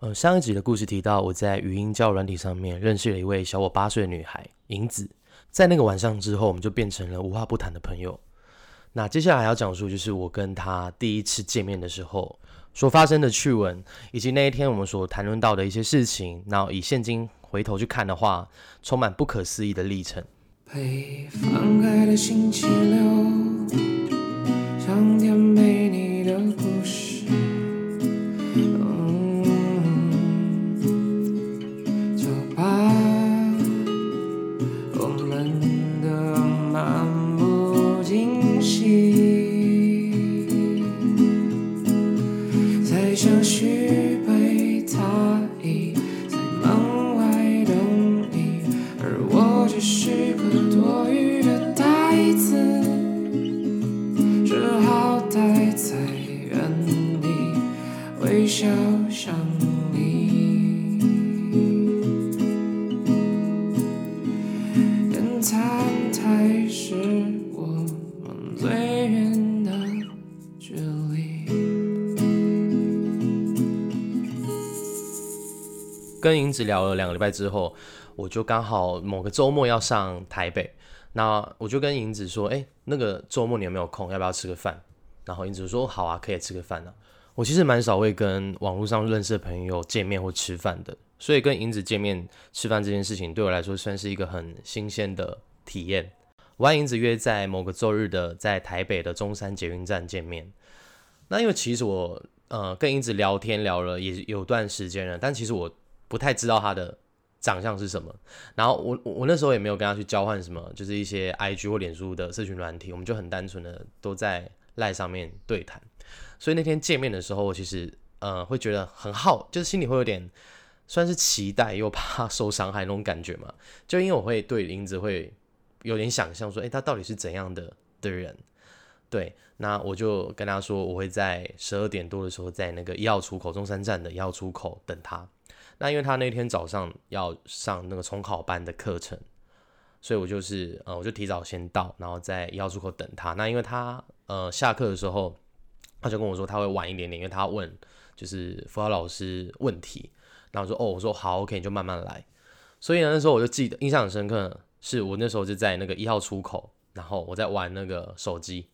呃，上一集的故事提到，我在语音交友软体上面认识了一位小我八岁的女孩银子，在那个晚上之后，我们就变成了无话不谈的朋友。那接下来要讲述就是我跟她第一次见面的时候所发生的趣闻，以及那一天我们所谈论到的一些事情。那以现今回头去看的话，充满不可思议的历程。被放开的星期六，我们的漫跟银子聊了两个礼拜之后，我就刚好某个周末要上台北，那我就跟银子说：“哎、那个周末你有没有空？要不要吃个饭？”然后银子说：“好啊，可以吃个饭啊。”我其实蛮少会跟网络上认识的朋友见面或吃饭的，所以跟银子见面吃饭这件事情对我来说算是一个很新鲜的体验。我和银子约在某个周日的在台北的中山捷运站见面。那因为其实我呃跟银子聊天聊了也有段时间了，但其实我不太知道他的长相是什么。然后我我那时候也没有跟他去交换什么，就是一些 IG 或脸书的社群软体，我们就很单纯的都在赖上面对谈。所以那天见面的时候，我其实呃会觉得很好，就是心里会有点算是期待又怕 受伤害那种感觉嘛。就因为我会对林子会有点想象说，诶，他到底是怎样的的人？对，那我就跟他说，我会在十二点多的时候在那个一号出口中山站的一号出口等他。那因为他那天早上要上那个重考班的课程，所以我就是呃我就提早先到，然后在一号出口等他。那因为他呃下课的时候，他就跟我说他会晚一点点，因为他问就是辅导老师问题。然后我说哦，我说好，OK，你就慢慢来。所以呢，那时候我就记得印象很深刻，是我那时候就在那个一号出口，然后我在玩那个手机，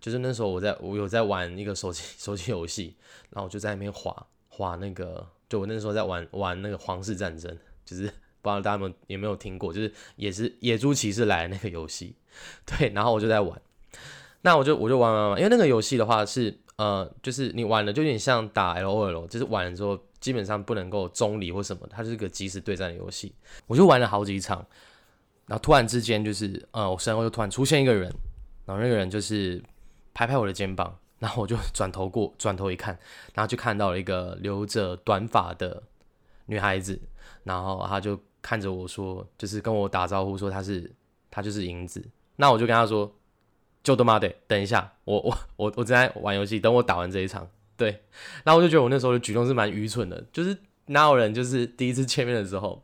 就是那时候我在我有在玩一个手机手机游戏，然后我就在那边滑滑那个，就我那时候在玩玩那个皇室战争，就是不知道大家有没有没有听过，就是也是野猪骑士来的那个游戏，对，然后我就在玩，那我就我就玩玩玩，因为那个游戏的话是呃，就是你玩了就有点像打 L O L，就是玩了之后基本上不能够中离或什么，它是个即时对战的游戏，我就玩了好几场，然后突然之间就是呃，我身后就突然出现一个人，然后那个人就是拍拍我的肩膀，然后我就 转头过转头一看，然后就看到了一个留着短发的女孩子，然后她就看着我说，就是跟我打招呼说她是她就是银子，那我就跟她说。就他妈的，等一下，我我我我正在玩游戏，等我打完这一场，对，然后我就觉得我那时候的举动是蛮愚蠢的，就是哪有人就是第一次见面的时候，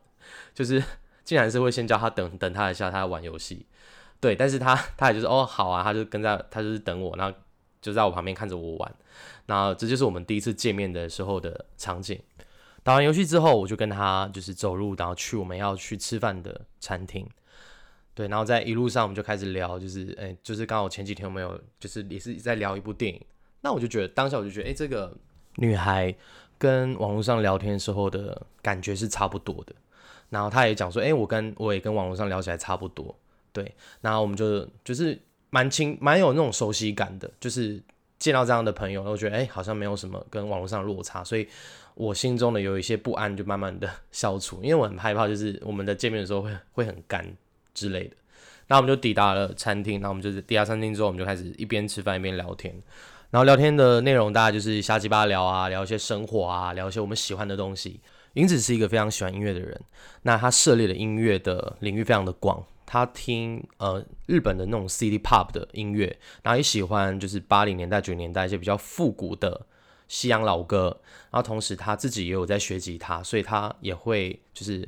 就是竟然是会先叫他等等他一下，他在玩游戏，对，但是他他也就是哦好啊，他就跟在他就是等我，然后就在我旁边看着我玩，那这就是我们第一次见面的时候的场景。打完游戏之后，我就跟他就是走路，然后去我们要去吃饭的餐厅。对，然后在一路上我们就开始聊，就是哎、就是刚好前几天我们有就是也是在聊一部电影，那我就觉得当下我就觉得，哎、这个女孩跟网络上聊天时候的感觉是差不多的。然后她也讲说，哎、我跟我也跟网络上聊起来差不多，对，然后我们就就是蛮亲，蛮有那种熟悉感的，就是见到这样的朋友，我觉得哎、好像没有什么跟网络上的落差，所以我心中的有一些不安就慢慢的消除，因为我很害怕，就是我们的见面的时候会会很干。之类的，那我们就抵达了餐厅，那我们就是抵达餐厅之后，我们就开始一边吃饭一边聊天，然后聊天的内容大概就是瞎鸡巴聊啊，聊一些生活啊，聊一些我们喜欢的东西。银子是一个非常喜欢音乐的人，那他涉猎的音乐的领域非常的广，他听呃日本的那种 City Pop 的音乐，然后也喜欢就是八零年代九零年代一些比较复古的西洋老歌，然后同时他自己也有在学吉他，所以他也会就是。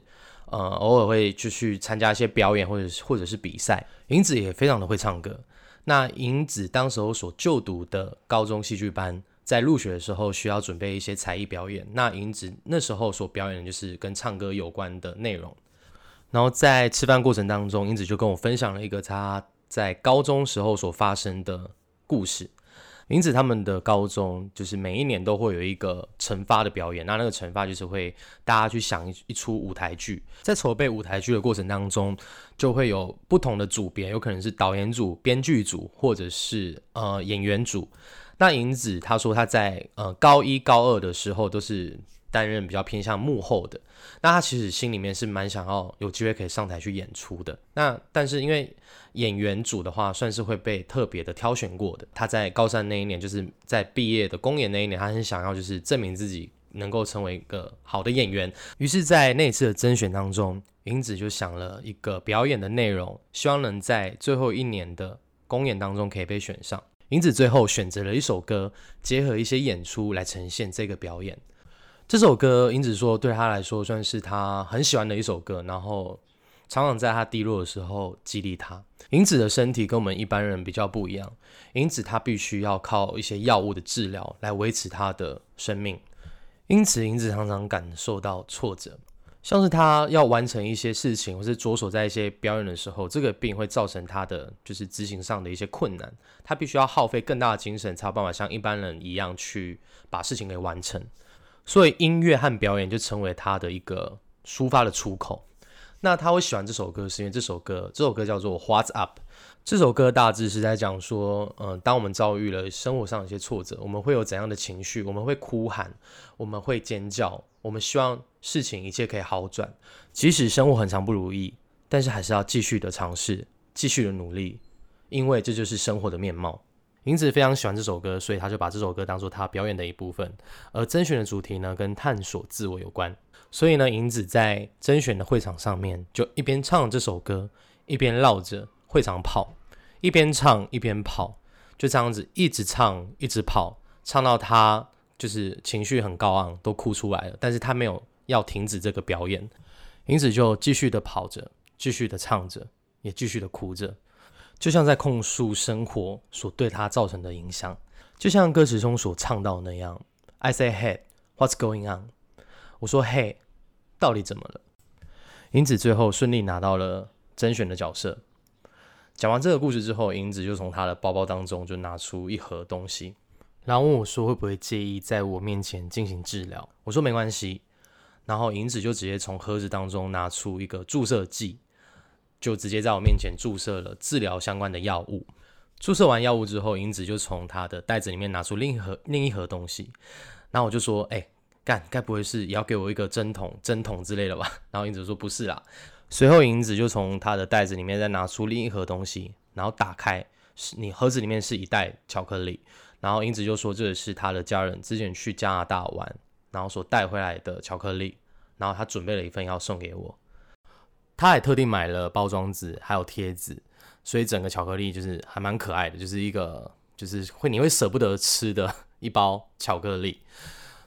呃，偶尔会就去参加一些表演，或者或者是比赛。银子也非常的会唱歌。那银子当时候所就读的高中戏剧班，在入学的时候需要准备一些才艺表演。那银子那时候所表演的就是跟唱歌有关的内容。然后在吃饭过程当中，英子就跟我分享了一个她在高中时候所发生的故事。英子，他们的高中就是每一年都会有一个惩罚的表演。那那个惩罚就是会大家去想一出舞台剧，在筹备舞台剧的过程当中，就会有不同的组别，有可能是导演组、编剧组，或者是呃演员组。那银子他说他在呃高一高二的时候都是担任比较偏向幕后的。那他其实心里面是蛮想要有机会可以上台去演出的。那但是因为演员组的话，算是会被特别的挑选过的。他在高三那一年，就是在毕业的公演那一年，他很想要就是证明自己能够成为一个好的演员。于是，在那次的甄选当中，银子就想了一个表演的内容，希望能在最后一年的公演当中可以被选上。银子最后选择了一首歌，结合一些演出来呈现这个表演。这首歌，银子说对他来说算是他很喜欢的一首歌，然后。常常在他低落的时候激励他。银子的身体跟我们一般人比较不一样，英子他必须要靠一些药物的治疗来维持他的生命。因此，银子常常感受到挫折，像是他要完成一些事情，或是着手在一些表演的时候，这个病会造成他的就是执行上的一些困难。他必须要耗费更大的精神，才有办法像一般人一样去 把事情给完成。所以，音乐和表演就成为他的一个抒发的出口。那他会喜欢这首歌，是因为这首歌，这首歌叫做《What's Up》。这首歌大致是在讲说，嗯，当我们遭遇了生活上一些挫折，我们会有怎样的情绪？我们会哭喊，我们会尖叫，我们希望事情一切可以好转。即使生活很长不如意，但是还是要继续的尝试，继续的努力，因为这就是生活的面貌。银子非常喜欢这首歌，所以他就把这首歌当做他表演的一部分。而甄选的主题呢，跟探索自我有关。所以呢，银子在甄选的会场上面，就一边唱这首歌，一边绕着会场跑，一边唱一边跑，就这样子一直唱一直跑，唱到他就是情绪很高昂，都哭出来了。但是他没有要停止这个表演，银子就继续的跑着，继续的唱着，也继续的哭着，就像在控诉生活所对他造成的影响，就像歌词中所唱到那样：“I say hey, what's going on？” 我说：“嘿，到底怎么了？”银子最后顺利拿到了甄选的角色。讲完这个故事之后，银子就从他的包包当中就拿出一盒东西，然后问我说：“会不会介意在我面前进行治疗？”我说：“没关系。”然后银子就直接从盒子当中拿出一个注射剂，就直接在我面前注射了治疗相关的药物。注射完药物之后，银子就从他的袋子里面拿出另一盒另一盒东西，然后我就说：“哎。”干，该不会是也要给我一个针筒、针筒之类的吧？然后银子说不是啦。随后银子就从他的袋子里面再拿出另一盒东西，然后打开，是你盒子里面是一袋巧克力。然后银子就说这是他的家人之前去加拿大玩，然后所带回来的巧克力。然后他准备了一份要送给我，他还特地买了包装纸还有贴纸，所以整个巧克力就是还蛮可爱的，就是一个就是会你会舍不得吃的一包巧克力，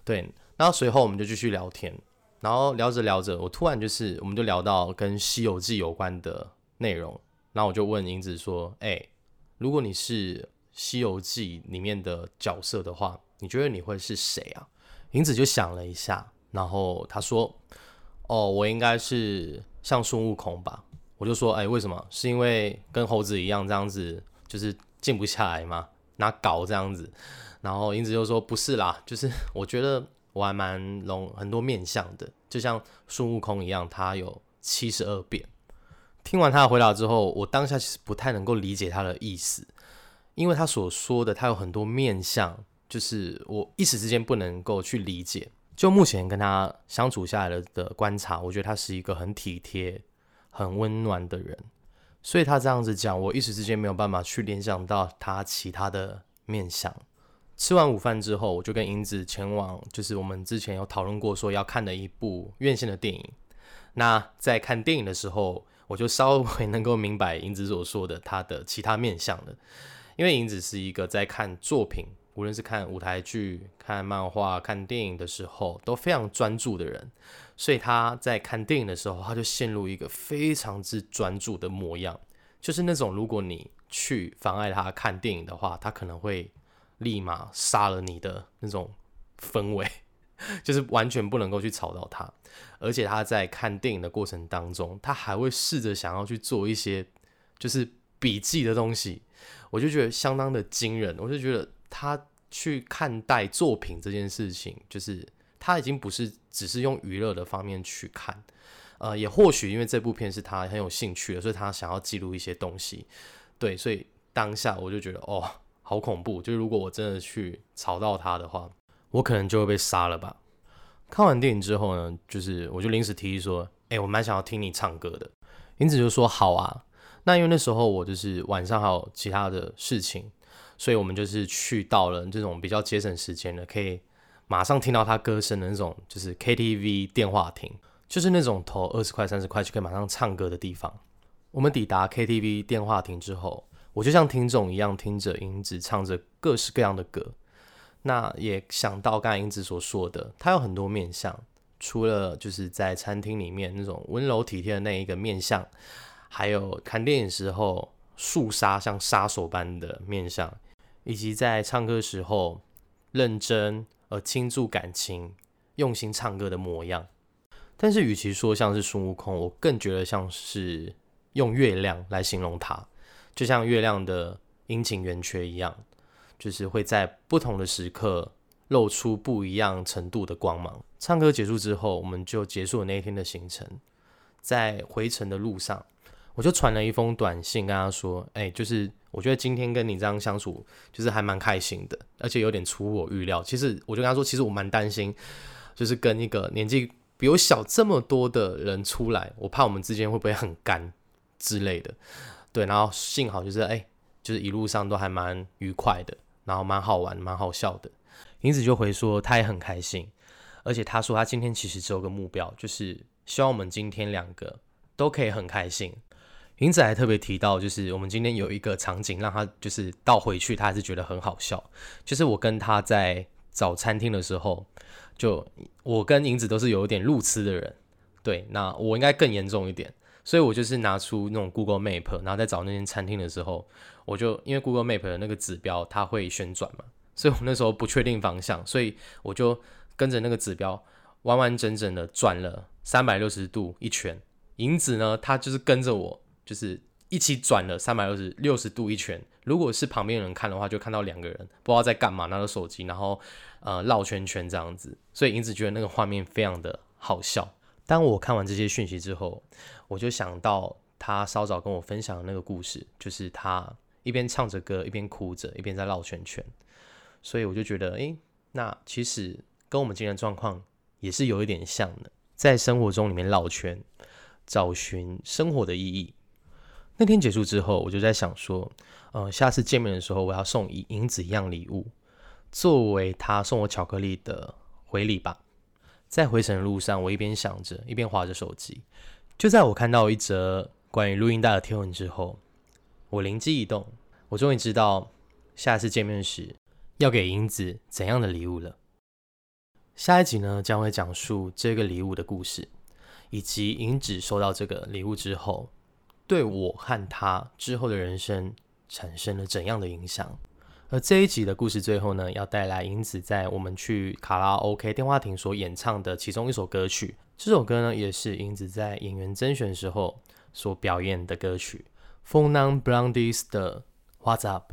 对。然后随后我们就继续聊天，然后聊着聊着，我突然就是我们就聊到跟《西游记》有关的内容，然后我就问银子说：“哎，如果你是《西游记》里面的角色的话，你觉得你会是谁啊？”银子就想了一下，然后他说：“哦，我应该是像孙悟空吧。”我就说：“哎，为什么？是因为跟猴子一样这样子，就是静不下来吗？拿搞这样子？”然后英子就说：“不是啦，就是 我觉得。”我还蛮容很多面相的，就像孙悟空一样，他有七十二变。听完他的回答之后，我当下其实不太能够理解他的意思，因为他所说的他有很多面相，就是我一时之间不能够去理解。就目前跟他相处下来的的观察，我觉得他是一个很体贴、很温暖的人，所以他这样子讲，我一时之间没有办法去联想到他其他的面相。吃完午饭之后，我就跟银子前往，就是我们之前有讨论过说要看的一部院线的电影。那在看电影的时候，我就稍微能够明白银子所说的他的其他面相了。因为银子是一个在看作品，无论是看舞台剧、看漫画、看电影的时候都非常专注的人，所以他在看电影的时候，他就陷入一个非常之专注的模样，就是那种如果你去妨碍他看电影的话，他可能会。立马杀了你的那种氛围，就是完全不能够去吵到他。而且他在看电影的过程当中，他还会试着想要去做一些就是笔记的东西，我就觉得相当的惊人。我就觉得他去看待作品这件事情，就是他已经不是只是用娱乐的方面去看，呃，也或许因为这部片是他很有兴趣的，所以他想要记录一些东西。对，所以当下我就觉得哦，好恐怖！就是如果我真的去吵到他的话，我可能就会被杀了吧。看完电影之后呢，就是我就临时提议说，哎，我蛮想要听你唱歌的。英子就说好啊。那因为那时候我就是晚上还有其他的事情，所以我们就是去到了这种比较节省时间的，可以马上听到他歌声的那种，就是 KTV 电话亭，就是那种投二十块、三十块就可以马上唱歌的地方。我们抵达 KTV 电话亭之后，我就像听众一样听着英子唱着各式各样的歌。那也想到刚才英子所说的，他有很多面相，除了就是在餐厅里面那种温柔体贴的那一个面相，还有看电影时候肃杀像杀手般的面相，以及在唱歌时候认真而倾注感情、用心唱歌的模样。但是与其说像是孙悟空，我更觉得像是用月亮来形容他，就像月亮的阴晴圆缺一样。就是会在不同的时刻露出不一样程度的光芒。唱歌结束之后，我们就结束了那一天的行程。在回程的路上，我就传了一封短信跟他说：“哎，就是我觉得今天跟你这样相处，就是还蛮开心的，而且有点出乎我预料。其实我就跟他说，其实我蛮担心，就是跟一个年纪比我小这么多的人出来，我怕我们之间会不会很干之类的。对，然后幸好就是哎，就是一路上都还蛮愉快的。”然后蛮好玩，蛮好笑的。银子就回说，他也很开心，而且他说他今天其实只有个目标，就是希望我们今天两个都可以很开心。银子还特别提到，就是我们今天有一个场景，让他就是倒回去，他还是觉得很好笑。就是我跟他在找餐厅的时候，就我跟银子都是有一点路痴的人，对，那我应该更严重一点。所以我就是拿出那种 Google Map，然后在找那间餐厅的时候，我就因为 Google Map 的那个指标它会旋转嘛，所以我那时候不确定方向，所以我就跟着那个指标完完整整的转了三百六十度一圈。银子呢，他就是跟着我，就是一起转了三百六十六十度一圈。如果是旁边人看的话，就看到两个人不知道在干嘛，拿着手机，然后呃绕圈圈这样子。所以银子觉得那个画面非常的好笑。当我看完这些讯息之后，我就想到他稍早跟我分享的那个故事，就是他一边唱着歌，一边哭着，一边在绕圈圈。所以我就觉得，诶，那其实跟我们今天的状况也是有一点像的，在生活中里面绕圈，找寻生活的意义。那天结束之后，我就在想说，呃，下次见面的时候，我要送银银子一样礼物，作为他送我巧克力的回礼吧。在回程的路上，我一边想着，一边划着手机。就在我看到一则关于录音带的贴文之后，我灵机一动，我终于知道下次见面时要给银子怎样的礼物了。下一集呢，将会讲述这个礼物的故事，以及银子收到这个礼物之后，对我和他之后的人生产生了怎样的影响。而这一集的故事最后呢，要带来英子在我们去卡拉 OK 电话亭所演唱的其中一首歌曲。这首歌呢，也是英子在演员甄选时候所表演的歌曲，Phone Blondies 的 What's Up。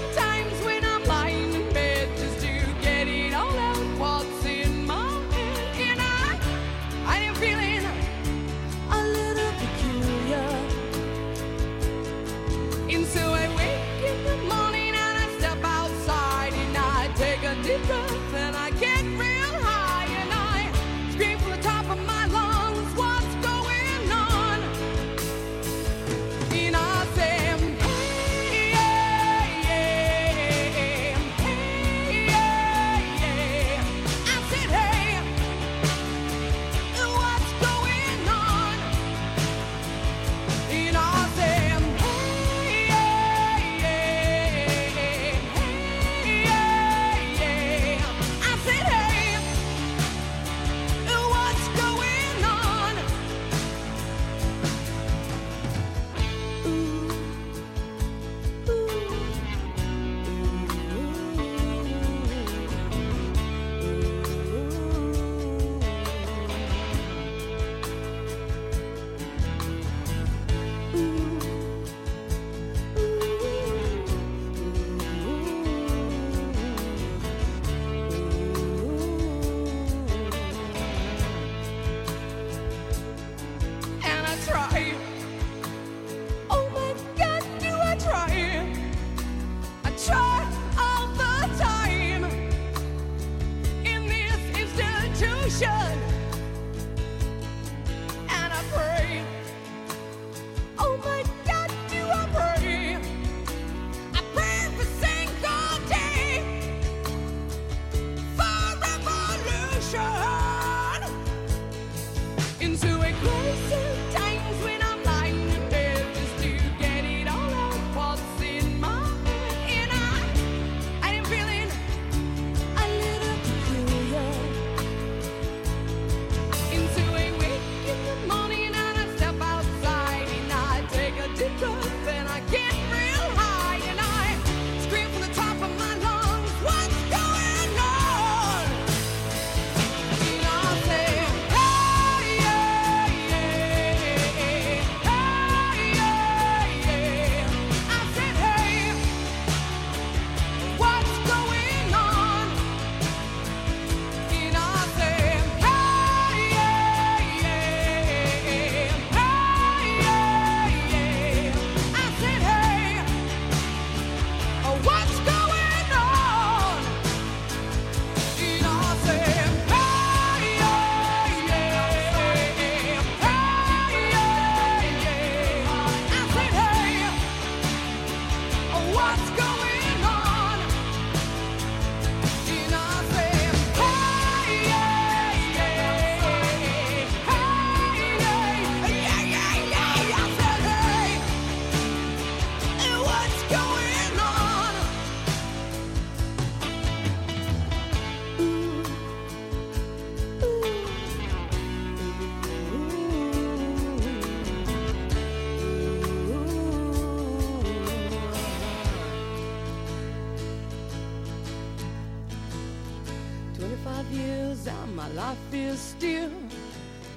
and feel still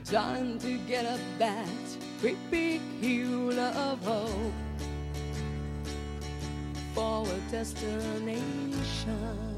Time to get up that great big hill of hope for a destination.